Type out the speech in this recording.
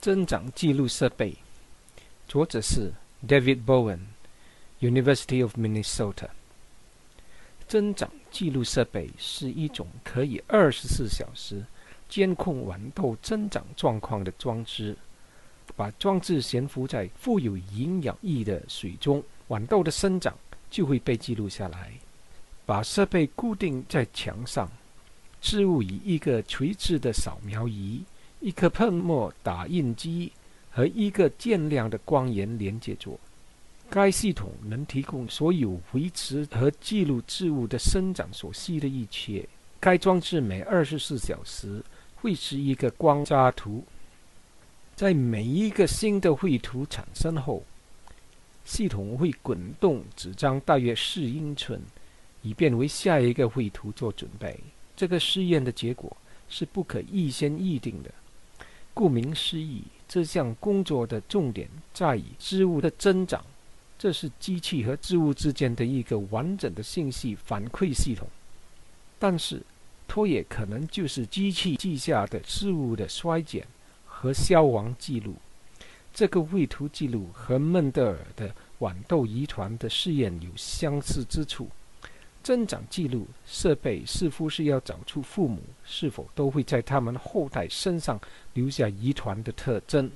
增长记录设备，作者是 David Bowen，University of Minnesota。增长记录设备是一种可以二十四小时监控豌豆增长状况的装置。把装置悬浮在富有营养液的水中，豌豆的生长就会被记录下来。把设备固定在墙上，置物以一个垂直的扫描仪。一颗喷墨打印机和一个渐亮的光源连接着。该系统能提供所有维持和记录植物的生长所需的一切。该装置每二十四小时绘制一个光扎图。在每一个新的绘图产生后，系统会滚动纸张大约四英寸，以便为下一个绘图做准备。这个试验的结果是不可预先预定的。顾名思义，这项工作的重点在于织物的增长。这是机器和织物之间的一个完整的信息反馈系统。但是，它也可能就是机器记下的事物的衰减和消亡记录。这个绘图记录和孟德尔的豌豆遗传的试验有相似之处。生长记录设备似乎是要找出父母是否都会在他们后代身上留下遗传的特征。